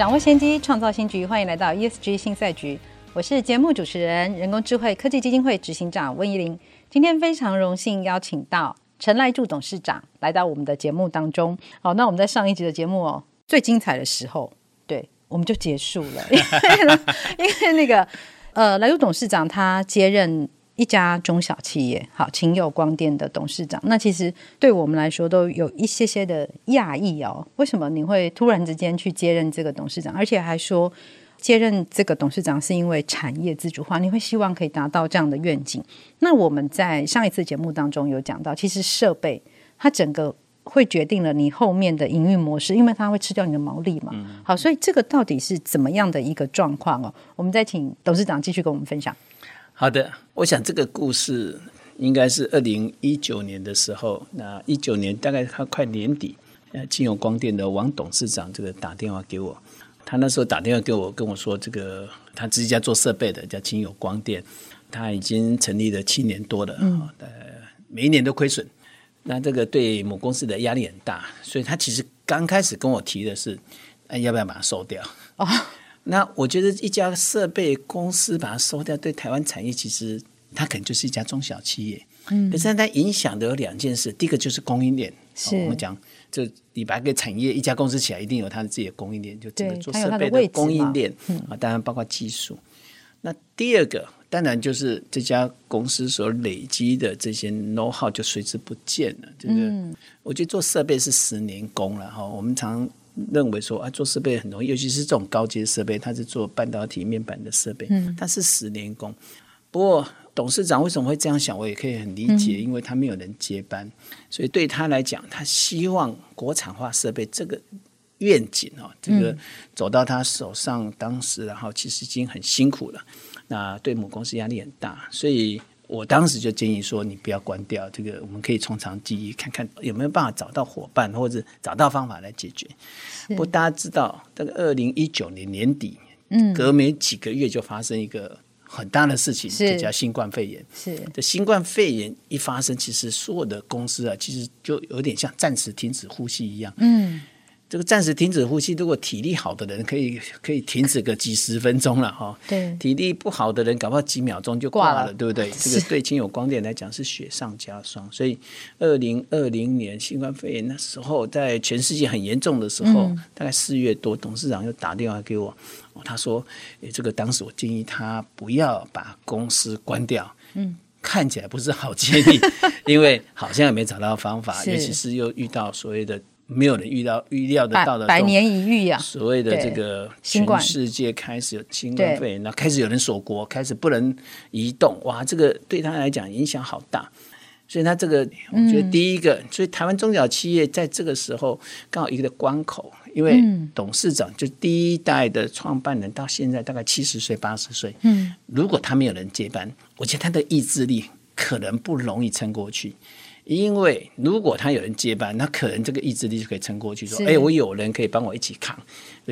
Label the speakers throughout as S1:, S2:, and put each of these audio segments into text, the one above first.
S1: 掌握先机，创造新局。欢迎来到 ESG 新赛局。我是节目主持人、人工智慧科技基金会执行长温怡玲。今天非常荣幸邀请到陈来助董事长来到我们的节目当中。好，那我们在上一集的节目哦。最精彩的时候，对，我们就结束了，因 为因为那个呃，来柱董事长他接任一家中小企业，好，秦友光电的董事长。那其实对我们来说都有一些些的讶异哦，为什么你会突然之间去接任这个董事长，而且还说接任这个董事长是因为产业自主化，你会希望可以达到这样的愿景？那我们在上一次节目当中有讲到，其实设备它整个。会决定了你后面的营运模式，因为它会吃掉你的毛利嘛。嗯、好，所以这个到底是怎么样的一个状况哦？我们再请董事长继续跟我们分享。
S2: 好的，我想这个故事应该是二零一九年的时候，那一九年大概他快年底，呃，金友光电的王董事长这个打电话给我，他那时候打电话给我跟我说，这个他自己家做设备的叫金友光电，他已经成立了七年多了，嗯，呃，每一年都亏损。那这个对母公司的压力很大，所以他其实刚开始跟我提的是，哎，要不要把它收掉？哦，那我觉得一家设备公司把它收掉，对台湾产业其实它可能就是一家中小企业。嗯，可是它影响的有两件事，第一个就是供应链。是，哦、我们讲，就你把一个产业一家公司起来，一定有它的自己的供应链，就整个做设备的供应链啊，当然包括技术。那第二个。当然，就是这家公司所累积的这些 know how 就随之不见了。这个，我觉得做设备是十年功了哈。我们常认为说啊，做设备很容易，尤其是这种高阶设备，它是做半导体面板的设备，嗯，它是十年工。不过董事长为什么会这样想，我也可以很理解，因为他没有人接班，所以对他来讲，他希望国产化设备这个愿景哦，这个走到他手上，当时然后其实已经很辛苦了。那对母公司压力很大，所以我当时就建议说，你不要关掉这个，我们可以从长计议，看看有没有办法找到伙伴，或者找到方法来解决。不过大家知道，这个二零一九年年底，嗯，隔没几个月就发生一个很大的事情，就叫新冠肺炎。是，这新冠肺炎一发生，其实所有的公司啊，其实就有点像暂时停止呼吸一样。嗯。这个暂时停止呼吸，如果体力好的人可以可以停止个几十分钟了哈。对，体力不好的人，搞不好几秒钟就挂了，挂了对不对？这个对亲友光电来讲是雪上加霜。所以，二零二零年新冠肺炎那时候，在全世界很严重的时候，嗯、大概四月多，董事长又打电话给我，他说：“诶，这个当时我建议他不要把公司关掉。”嗯，看起来不是好建议，因为好像也没找到方法，尤其是又遇到所谓的。没有人预料预料得到的
S1: 百年一遇呀！
S2: 所谓的这个全世界开始有新冠肺炎，那开始有人锁国，开始不能移动，哇，这个对他来讲影响好大。所以他这个，我觉得第一个，嗯、所以台湾中小企业在这个时候刚好一个关口，因为董事长就第一代的创办人到现在大概七十岁八十岁，嗯，如果他没有人接班，我觉得他的意志力可能不容易撑过去。因为如果他有人接班，那可能这个意志力就可以撑过去。说，哎，我有人可以帮我一起扛。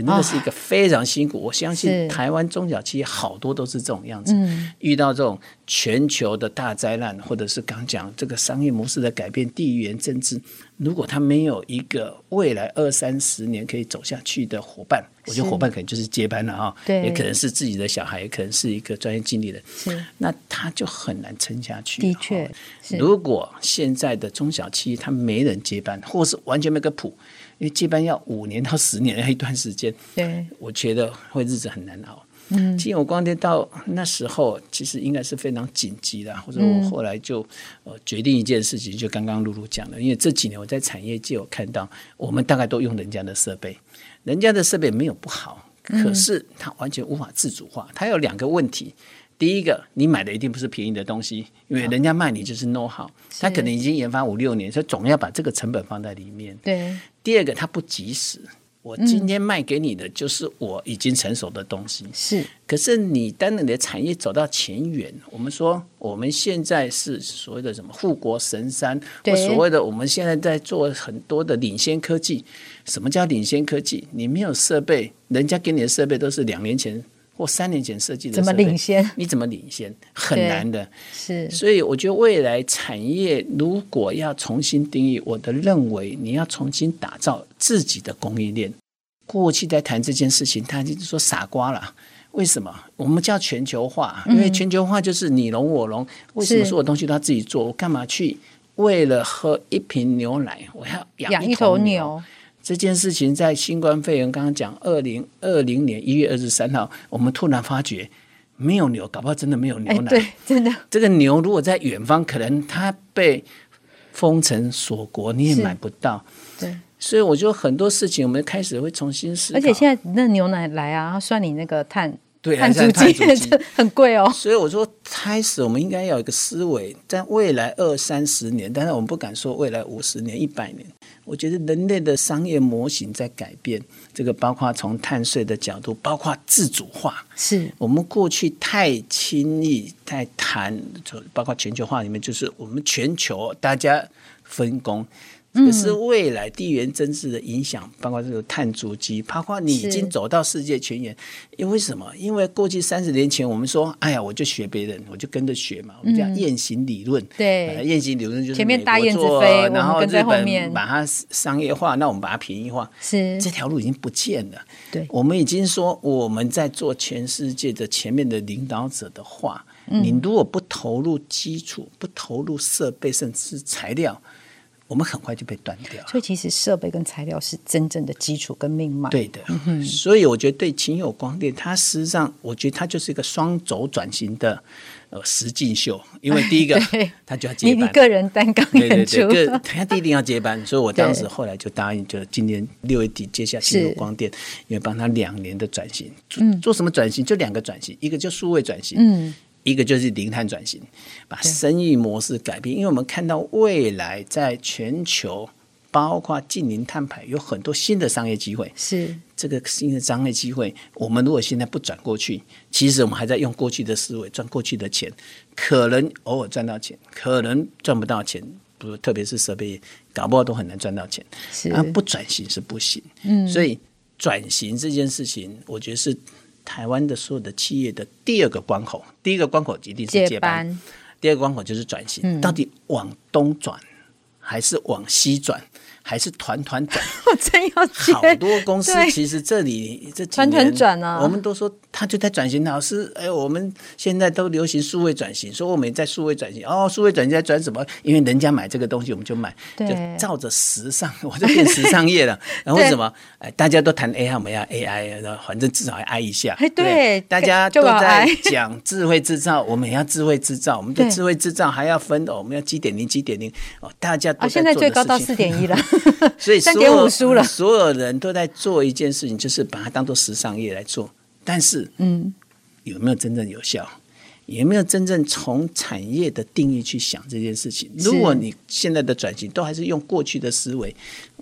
S2: 那个是一个非常辛苦，哦、我相信台湾中小企业好多都是这种样子。嗯、遇到这种全球的大灾难，或者是刚讲这个商业模式的改变、地缘政治，如果他没有一个未来二三十年可以走下去的伙伴，我觉得伙伴可能就是接班了啊。对，也可能是自己的小孩，也可能是一个专业经理人。是，那他就很难撑下去。的确，如果现在的中小企业他没人接班，或是完全没个谱。因为接班要五年到十年的一段时间，对，我觉得会日子很难熬。嗯，勤友光电到那时候其实应该是非常紧急的，或者我后来就呃决定一件事情，就刚刚露露讲的，因为这几年我在产业界有看到，我们大概都用人家的设备，人家的设备没有不好，可是它完全无法自主化，它有两个问题。第一个，你买的一定不是便宜的东西，因为人家卖你就是 know how，他可能已经研发五六年，所以总要把这个成本放在里面。对。第二个，它不及时，我今天卖给你的就是我已经成熟的东西。
S1: 是，
S2: 可是你当你的产业走到前沿，我们说我们现在是所谓的什么护国神山，或所谓的我们现在在做很多的领先科技。什么叫领先科技？你没有设备，人家给你的设备都是两年前或三年前设计的，
S1: 怎么领先？
S2: 你怎么领先？很难的。
S1: 是，
S2: 所以我觉得未来产业如果要重新定义，我的认为你要重新打造自己的供应链。过去在谈这件事情，他就是说傻瓜了。为什么？我们叫全球化，因为全球化就是你侬我侬。为什么所有东西都要自己做？我干嘛去为了喝一瓶牛奶，我要养一头牛？这件事情在新冠肺炎刚刚讲，二零二零年一月二十三号，我们突然发觉没有牛，搞不好真的没有牛奶。
S1: 对，真的。
S2: 这个牛如果在远方，可能它被封城锁国，你也买不到。
S1: 对，
S2: 所以我觉得很多事情我们开始会重新思考。
S1: 而且现在那牛奶来啊，算你那个碳。
S2: 对，
S1: 碳足迹 很贵哦。
S2: 所以我说，开始我们应该要有一个思维，在未来二三十年，但是我们不敢说未来五十年、一百年。我觉得人类的商业模型在改变，这个包括从碳税的角度，包括自主化。
S1: 是
S2: 我们过去太轻易太谈，就包括全球化里面，就是我们全球大家分工。可是未来地缘政治的影响，包括这个碳足迹，包括你已经走到世界前沿。因为什么？因为过去三十年前，我们说，哎呀，我就学别人，我就跟着学嘛。我们叫雁行理论。对，雁行理论就是前面大雁之飞，然后日本把它商业化，那我们把它便宜化。是这条路已经不见了。对，我们已经说我们在做全世界的前面的领导者的话，你如果不投入基础，不投入设备，甚至是材料。我们很快就被断掉，
S1: 所以其实设备跟材料是真正的基础跟命脉。
S2: 对的，嗯、所以我觉得对秦有光电，它实际上我觉得它就是一个双轴转型的呃实境秀。因为第一个，他就要接班，
S1: 你个人担纲演出，
S2: 对对对，他一定要接班。所以我当时后来就答应，就今年六月底接下秦有光电，因为帮他两年的转型，做做什么转型？就两个转型，一个就数位转型，嗯。一个就是零碳转型，把生意模式改变，因为我们看到未来在全球，包括近零碳排，有很多新的商业机会。是这个新的商业机会，我们如果现在不转过去，其实我们还在用过去的思维赚过去的钱，可能偶尔赚到钱，可能赚不到钱。不，特别是设备，搞不好都很难赚到钱。是，啊不转型是不行。嗯，所以转型这件事情，我觉得是。台湾的所有的企业的第二个关口，第一个关口一定是接班，第二个关口就是转型，嗯、到底往东转还是往西转？还是团团转，
S1: 我真要
S2: 好多公司其实这里这
S1: 团团转啊，
S2: 我们都说他就在转型。老师，哎，我们现在都流行数位转型，说我们也在数位转型。哦，数位转型在转什么？因为人家买这个东西，我们就买，就照着时尚，我就变时尚业了。然后为什么？哎，大家都谈 AI，我们要 AI，反正至少要 I 一下。对，大家都在讲智慧制造，我们也要智慧制造。我们的智慧制造还要分哦，我们要几点零几点零哦，大家都在做的事情。现在最高到
S1: 四点一了。
S2: 所以所有所有人都在做一件事情，就是把它当做时尚业来做。但是，嗯，有没有真正有效？有没有真正从产业的定义去想这件事情？如果你现在的转型都还是用过去的思维，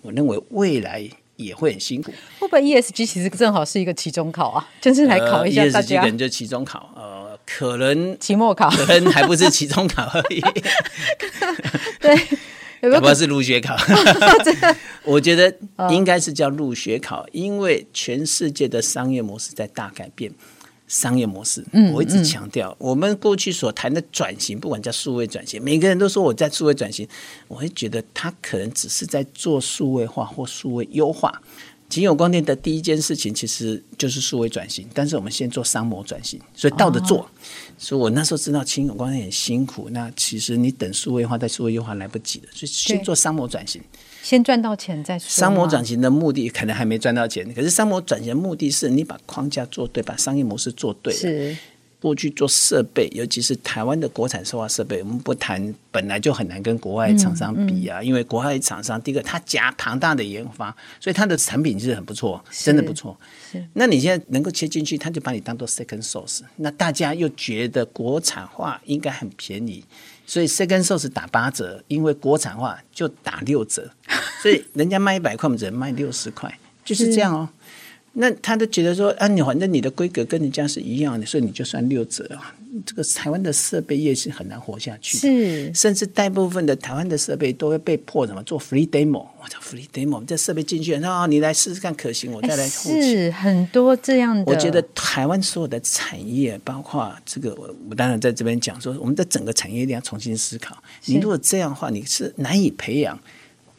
S2: 我认为未来也会很辛苦。
S1: 会不会 ESG 其实正好是一个期中考啊？就是来考一下大家。
S2: ESG 可能就期中考，呃，可能
S1: 期末考，
S2: 可能还不是期中考而已。
S1: 对。
S2: 要不是入学考，我觉得应该是叫入学考，因为全世界的商业模式在大改变。商业模式，我一直强调，我们过去所谈的转型，不管叫数位转型，每个人都说我在数位转型，我会觉得他可能只是在做数位化或数位优化。勤友光电的第一件事情其实就是数位转型，但是我们先做商模转型，所以倒着做。哦、所以我那时候知道勤友光电很辛苦，那其实你等数位化再数位优化来不及的，所以先做商模转型，
S1: 先赚到钱再说。
S2: 商模转型的目的可能还没赚到钱，可是商模转型的目的是你把框架做对，把商业模式做对。是。过去做设备，尤其是台湾的国产石化设备，我们不谈，本来就很难跟国外厂商比啊。嗯嗯、因为国外厂商，第一个它加庞大的研发，所以它的产品其实很不错，真的不错。那你现在能够切进去，他就把你当做 second source。那大家又觉得国产化应该很便宜，所以 second source 打八折，因为国产化就打六折，所以人家卖一百块，我们只能卖六十块。就是这样哦。那他都觉得说啊，你反正你的规格跟人家是一样的，所以你就算六折啊。这个台湾的设备业是很难活下去，
S1: 是，
S2: 甚至大部分的台湾的设备都会被迫什么做 free demo。我操 free demo，这设备进去，然后你来试试看可行，我再来付钱。
S1: 是很多这样的。
S2: 我觉得台湾所有的产业，包括这个，我我当然在这边讲说，我们的整个产业一定要重新思考。你如果这样的话，你是难以培养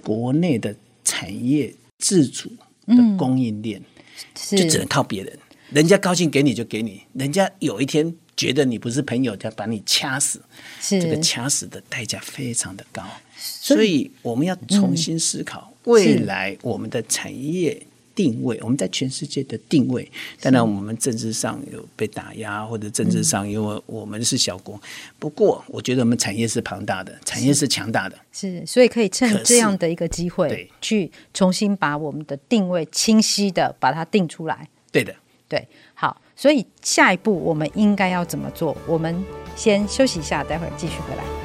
S2: 国内的产业自主的供应链。嗯就只能靠别人，人家高兴给你就给你，人家有一天觉得你不是朋友，就要把你掐死，这个掐死的代价非常的高，所以我们要重新思考未来我们的产业。定位，我们在全世界的定位。当然，我们政治上有被打压，或者政治上因为我们是小国。不过，我觉得我们产业是庞大的，产业是强大的，
S1: 是，所以可以趁这样的一个机会，去重新把我们的定位清晰的把它定出来。
S2: 对的，
S1: 对，好。所以下一步我们应该要怎么做？我们先休息一下，待会儿继续回来。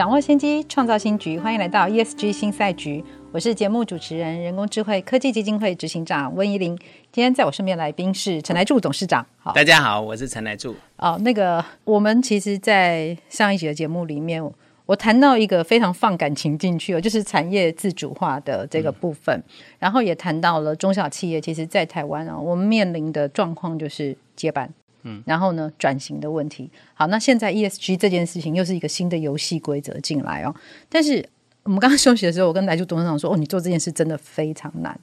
S1: 掌握先机，创造新局，欢迎来到 ESG 新赛局。我是节目主持人、人工智慧科技基金会执行长温怡玲。今天在我身边来宾是陈来柱董事长。好，
S2: 大家好，我是陈来柱。
S1: 哦，那个我们其实，在上一集的节目里面，我谈到一个非常放感情进去哦，就是产业自主化的这个部分，嗯、然后也谈到了中小企业，其实，在台湾啊，我们面临的状况就是接班。嗯，然后呢，转型的问题。好，那现在 ESG 这件事情又是一个新的游戏规则进来哦。但是我们刚刚休息的时候，我跟来助董事长说：“哦，你做这件事真的非常难，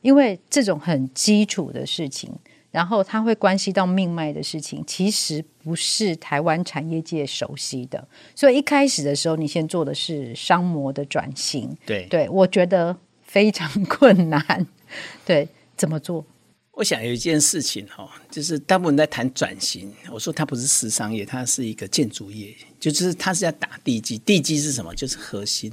S1: 因为这种很基础的事情，然后它会关系到命脉的事情，其实不是台湾产业界熟悉的。所以一开始的时候，你先做的是商模的转型。
S2: 对，
S1: 对我觉得非常困难。对，怎么做？”
S2: 我想有一件事情哈，就是大部分在谈转型。我说它不是私商业，它是一个建筑业，就是它是要打地基。地基是什么？就是核心。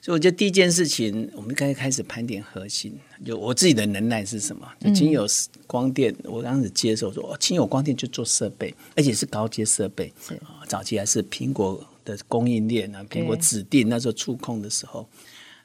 S2: 所以我觉得第一件事情，我们该开始盘点核心。就我自己的能耐是什么？就仅有光电，我刚开始接受说，哦，仅有光电就做设备，而且是高阶设备。是早期还是苹果的供应链啊，苹果指定那时候触控的时候。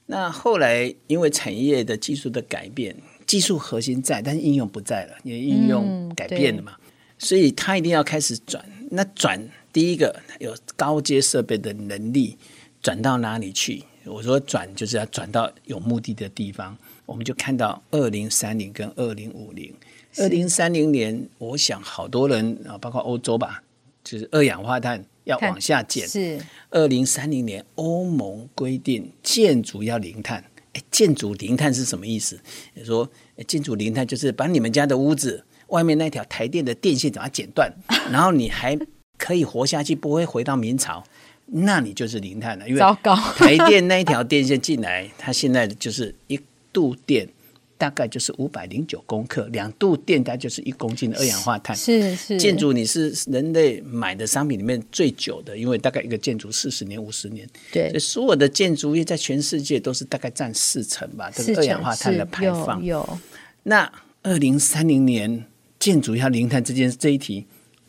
S2: 那后来因为产业的技术的改变。技术核心在，但是应用不在了，因为应用改变了嘛，嗯、所以它一定要开始转。那转第一个有高阶设备的能力，转到哪里去？我说转就是要转到有目的的地方。我们就看到二零三零跟二零五零。二零三零年，我想好多人啊，包括欧洲吧，就是二氧化碳要往下减。是二零三零年，欧盟规定建筑要零碳。哎，建筑零碳是什么意思？你说建筑零碳就是把你们家的屋子外面那条台电的电线把它剪断，然后你还可以活下去，不会回到明朝，那你就是零碳了。因为台电那一条电线进来，它现在就是一度电。大概就是五百零九公克，两度电大概就是一公斤的二氧化碳。
S1: 是是，
S2: 建筑你是人类买的商品里面最久的，因为大概一个建筑四十年、五十年。
S1: 对，
S2: 所以所有的建筑业在全世界都是大概占四成吧，这个二氧化碳的排放。
S1: 有，有
S2: 那二零三零年建筑要零碳这件这一题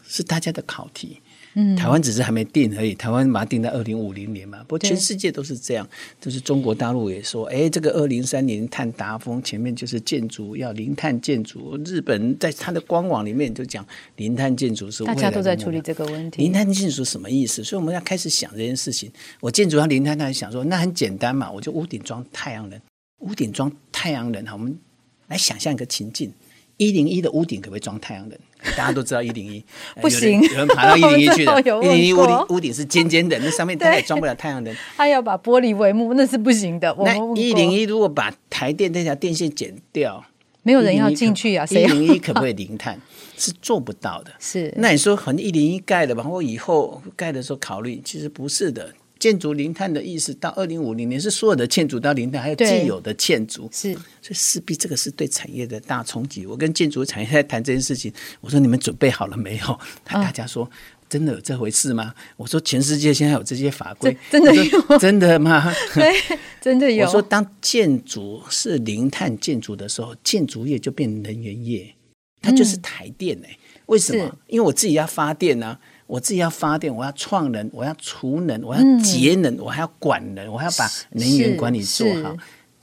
S2: 是大家的考题。嗯，台湾只是还没定而已。台湾把它定在二零五零年嘛，不过全世界都是这样。就是中国大陆也说，哎，这个二零三零碳达峰前面就是建筑要零碳建筑。日本在它的官网里面就讲零碳建筑是。
S1: 大家都在处理这个问题。
S2: 零碳建筑什么意思？所以我们要开始想这件事情。我建筑要零碳，大家想说那很简单嘛，我就屋顶装太阳能，屋顶装太阳能。好，我们来想象一个情境。一零一的屋顶可不可以装太阳能？大家都知道一零一
S1: 不行，
S2: 有人爬到一零一去的。一零一屋顶屋顶是尖尖的，那上面它也装不了太阳能。
S1: 他要把玻璃帷幕，那是不行的。
S2: 那一零一如果把台电那条电线剪掉，
S1: 没有人要进去啊。
S2: 一零一可不可以零碳？是做不到的。
S1: 是，
S2: 那你说很一零一盖的吧？我以后盖的时候考虑，其实不是的。建筑零碳的意思，到二零五零年是所有的建筑到零碳，还有既有的建筑
S1: 是，
S2: 所以势必这个是对产业的大冲击。我跟建筑产业在谈这件事情，我说你们准备好了没有？大家说真的有这回事吗？我说全世界现在有这些法规，
S1: 真的有？
S2: 真的吗？
S1: 对，真的有。
S2: 我说当建筑是零碳建筑的时候，建筑业就变能源业。它就是台电哎、欸。为什
S1: 么？
S2: 因为我自己要发电呢、啊，我自己要发电，我要创能，我要储能，我要节能，我还要管能，我还要把能源管理做好。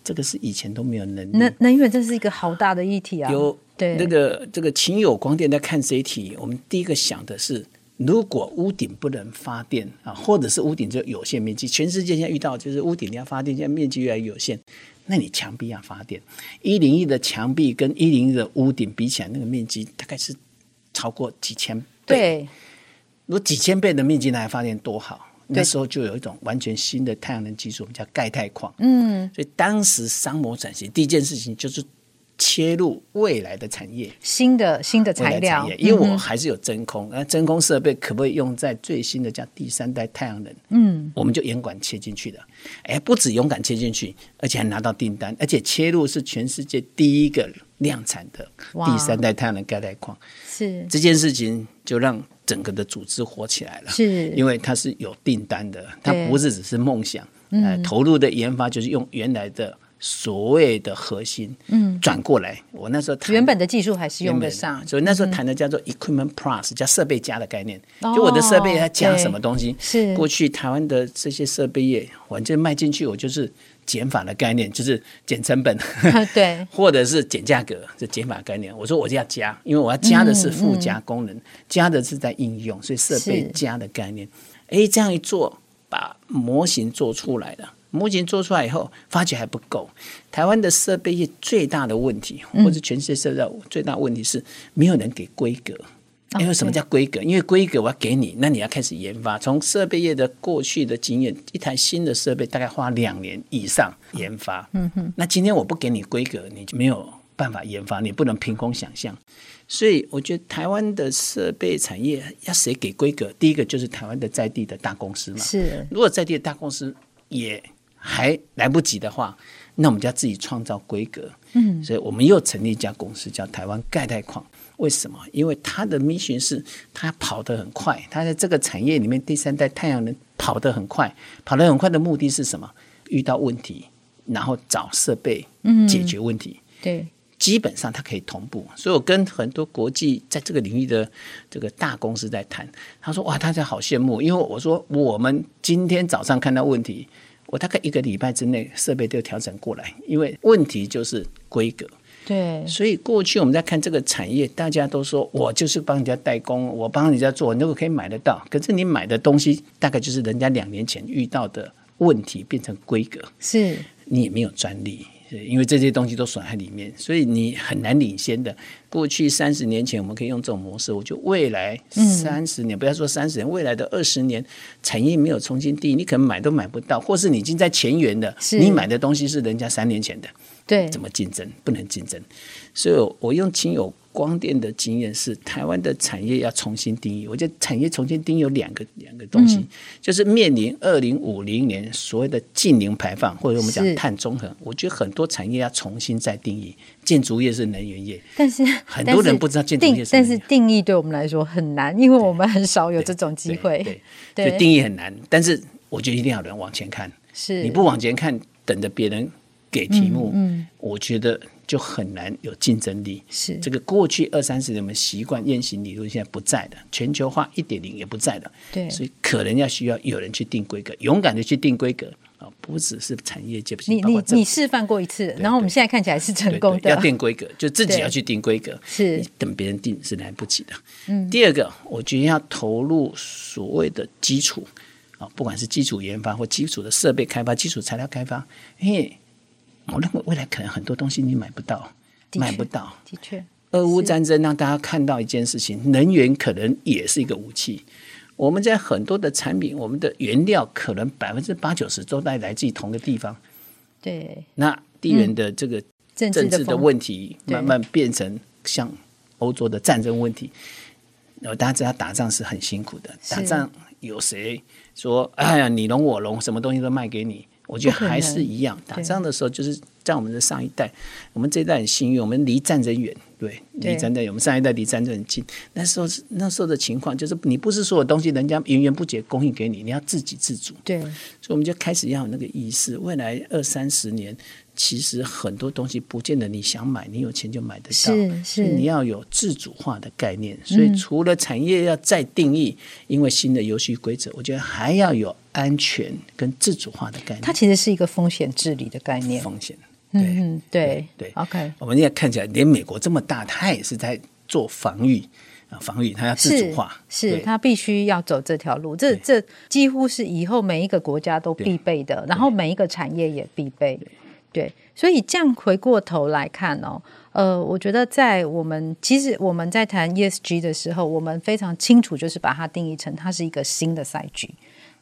S2: 这个是以前都没有能力。
S1: 能能源这是一个好大的议题啊。
S2: 有
S1: 对
S2: 那个这个秦友光电在看这一题，我们第一个想的是，如果屋顶不能发电啊，或者是屋顶就有限面积，全世界现在遇到就是屋顶要发电，现在面积越来越有限，那你墙壁要发电，一零一的墙壁跟一零一的屋顶比起来，那个面积大概是。超过几千倍，
S1: 对，
S2: 如果几千倍的面积拿来发电多好。那时候就有一种完全新的太阳能技术，我们叫钙钛矿。嗯，所以当时商模转型第一件事情就是切入未来的产业，
S1: 新的新的材料。
S2: 因为我还是有真空，那、嗯、真空设备可不可以用在最新的叫第三代太阳能？嗯，我们就严管切进去的。哎，不止勇敢切进去，而且还拿到订单，而且切入是全世界第一个量产的第三代太阳能钙钛矿。是这件事情就让整个的组织活起来了，是。因为它是有订单的，它不是只是梦想。呃，投入的研发就是用原来的所谓的核心，嗯，转过来。我那时候谈
S1: 原本的技术还是用得上，
S2: 所以那时候谈的叫做 equipment plus，加设备加的概念。就我的设备它加什么东西？是过去台湾的这些设备业，我就卖进去，我就是。减法的概念就是减成本，对，或者是减价格，这减法概念。我说我就要加，因为我要加的是附加功能，加的是在应用，所以设备加的概念。哎，这样一做，把模型做出来了。模型做出来以后，发觉还不够。台湾的设备业最大的问题，或者全世界设备最大的问题是，没有人给规格。因为什么叫规格？因为规格我要给你，那你要开始研发。从设备业的过去的经验，一台新的设备大概花两年以上研发。嗯哼。那今天我不给你规格，你就没有办法研发，你不能凭空想象。所以我觉得台湾的设备产业要谁给规格？第一个就是台湾的在地的大公司嘛。是。如果在地的大公司也还来不及的话，那我们就要自己创造规格。嗯。所以我们又成立一家公司，叫台湾钙钛矿。为什么？因为它的 mission 是它跑得很快，它在这个产业里面第三代太阳能跑得很快，跑得很快的目的是什么？遇到问题，然后找设备解决问题。嗯、对，基本上它可以同步。所以我跟很多国际在这个领域的这个大公司在谈，他说：“哇，大家好羡慕。”因为我说我们今天早上看到问题，我大概一个礼拜之内设备都调整过来，因为问题就是规格。对，所以过去我们在看这个产业，大家都说我就是帮人家代工，我帮人家做，那个可以买得到。可是你买的东西大概就是人家两年前遇到的问题变成规格，是你也没有专利，因为这些东西都损在里面，所以你很难领先的。过去三十年前我们可以用这种模式，我觉得未来三十年，嗯、不要说三十年，未来的二十年，产业没有重新定义，你可能买都买不到，或是你已经在前缘的，你买的东西是人家三年前的。对，怎么竞争？不能竞争，所以我用亲友光电的经验是，台湾的产业要重新定义。我觉得产业重新定义有两个两个东西，嗯、就是面临二零五零年所谓的净零排放，或者我们讲碳中和。我觉得很多产业要重新再定义。建筑业是能源业，但是很多人不知道建筑业是，
S1: 但是定义对我们来说很难，因为我们很少有这种机会。
S2: 对，对，所以定义很难。但是我觉得一定要有人往前看，是你不往前看，等着别人。给题目，嗯，嗯，我觉得就很难有竞争力。是这个过去二三十年我们习惯雁行理论，现在不在的，全球化一点零也不在的。对，所以可能要需要有人去定规格，勇敢的去定规格啊，不只是产业界，
S1: 你你你示范过一次，然后我们现在看起来是成功的。
S2: 对对对，要定规格，就自己要去定规格，是等别人定是来不及的。嗯，第二个，我觉得要投入所谓的基础啊，不管是基础研发或基础的设备开发、基础材料开发，因为。我认为未来可能很多东西你买不到，买不到。的确，俄乌战争让大家看到一件事情：能源可能也是一个武器。我们在很多的产品，我们的原料可能百分之八九十都在来自于同个地方。对，那地缘的这个政治的问题慢慢变成像欧洲的战争问题。然后大家知道打仗是很辛苦的，打仗有谁说哎呀你侬我侬，什么东西都卖给你？我觉得还是一样，打仗的时候就是在我们的上一代，我们这一代很幸运，我们离战争远，对，离战争远，我们上一代离战争很近。那时候是那时候的情况，就是你不是所有东西人家源源不绝供应给你，你要自给自足。对，所以我们就开始要有那个意识，未来二三十年其实很多东西不见得你想买，你有钱就买得到。
S1: 是是，
S2: 你要有自主化的概念。所以除了产业要再定义，嗯、因为新的游戏规则，我觉得还要有安全跟自主化的概念。
S1: 它其实是一个风险治理的概念。
S2: 风险，
S1: 对嗯对
S2: 对
S1: ，OK，
S2: 我们现在看起来，连美国这么大，它也是在做防御。啊，防御它要自主化，
S1: 是，是它必须要走这条路，这这几乎是以后每一个国家都必备的，然后每一个产业也必备，对，所以这样回过头来看哦，呃，我觉得在我们其实我们在谈 ESG 的时候，我们非常清楚，就是把它定义成它是一个新的赛局，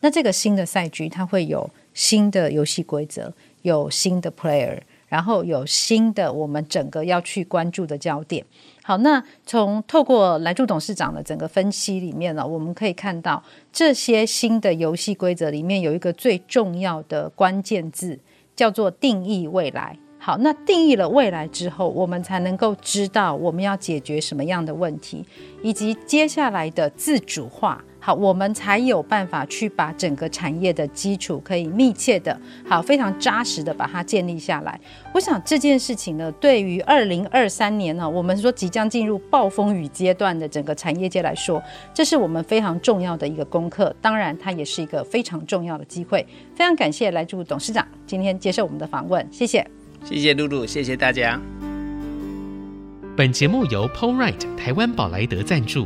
S1: 那这个新的赛局它会有新的游戏规则，有新的 player。然后有新的，我们整个要去关注的焦点。好，那从透过来助董事长的整个分析里面呢，我们可以看到这些新的游戏规则里面有一个最重要的关键字，叫做定义未来。好，那定义了未来之后，我们才能够知道我们要解决什么样的问题，以及接下来的自主化。好，我们才有办法去把整个产业的基础可以密切的、好非常扎实的把它建立下来。我想这件事情呢，对于二零二三年呢，我们说即将进入暴风雨阶段的整个产业界来说，这是我们非常重要的一个功课。当然，它也是一个非常重要的机会。非常感谢来助董事长今天接受我们的访问，谢谢，
S2: 谢谢露露，谢谢大家。
S3: 本节目由 PoleRight 台湾宝莱德赞助。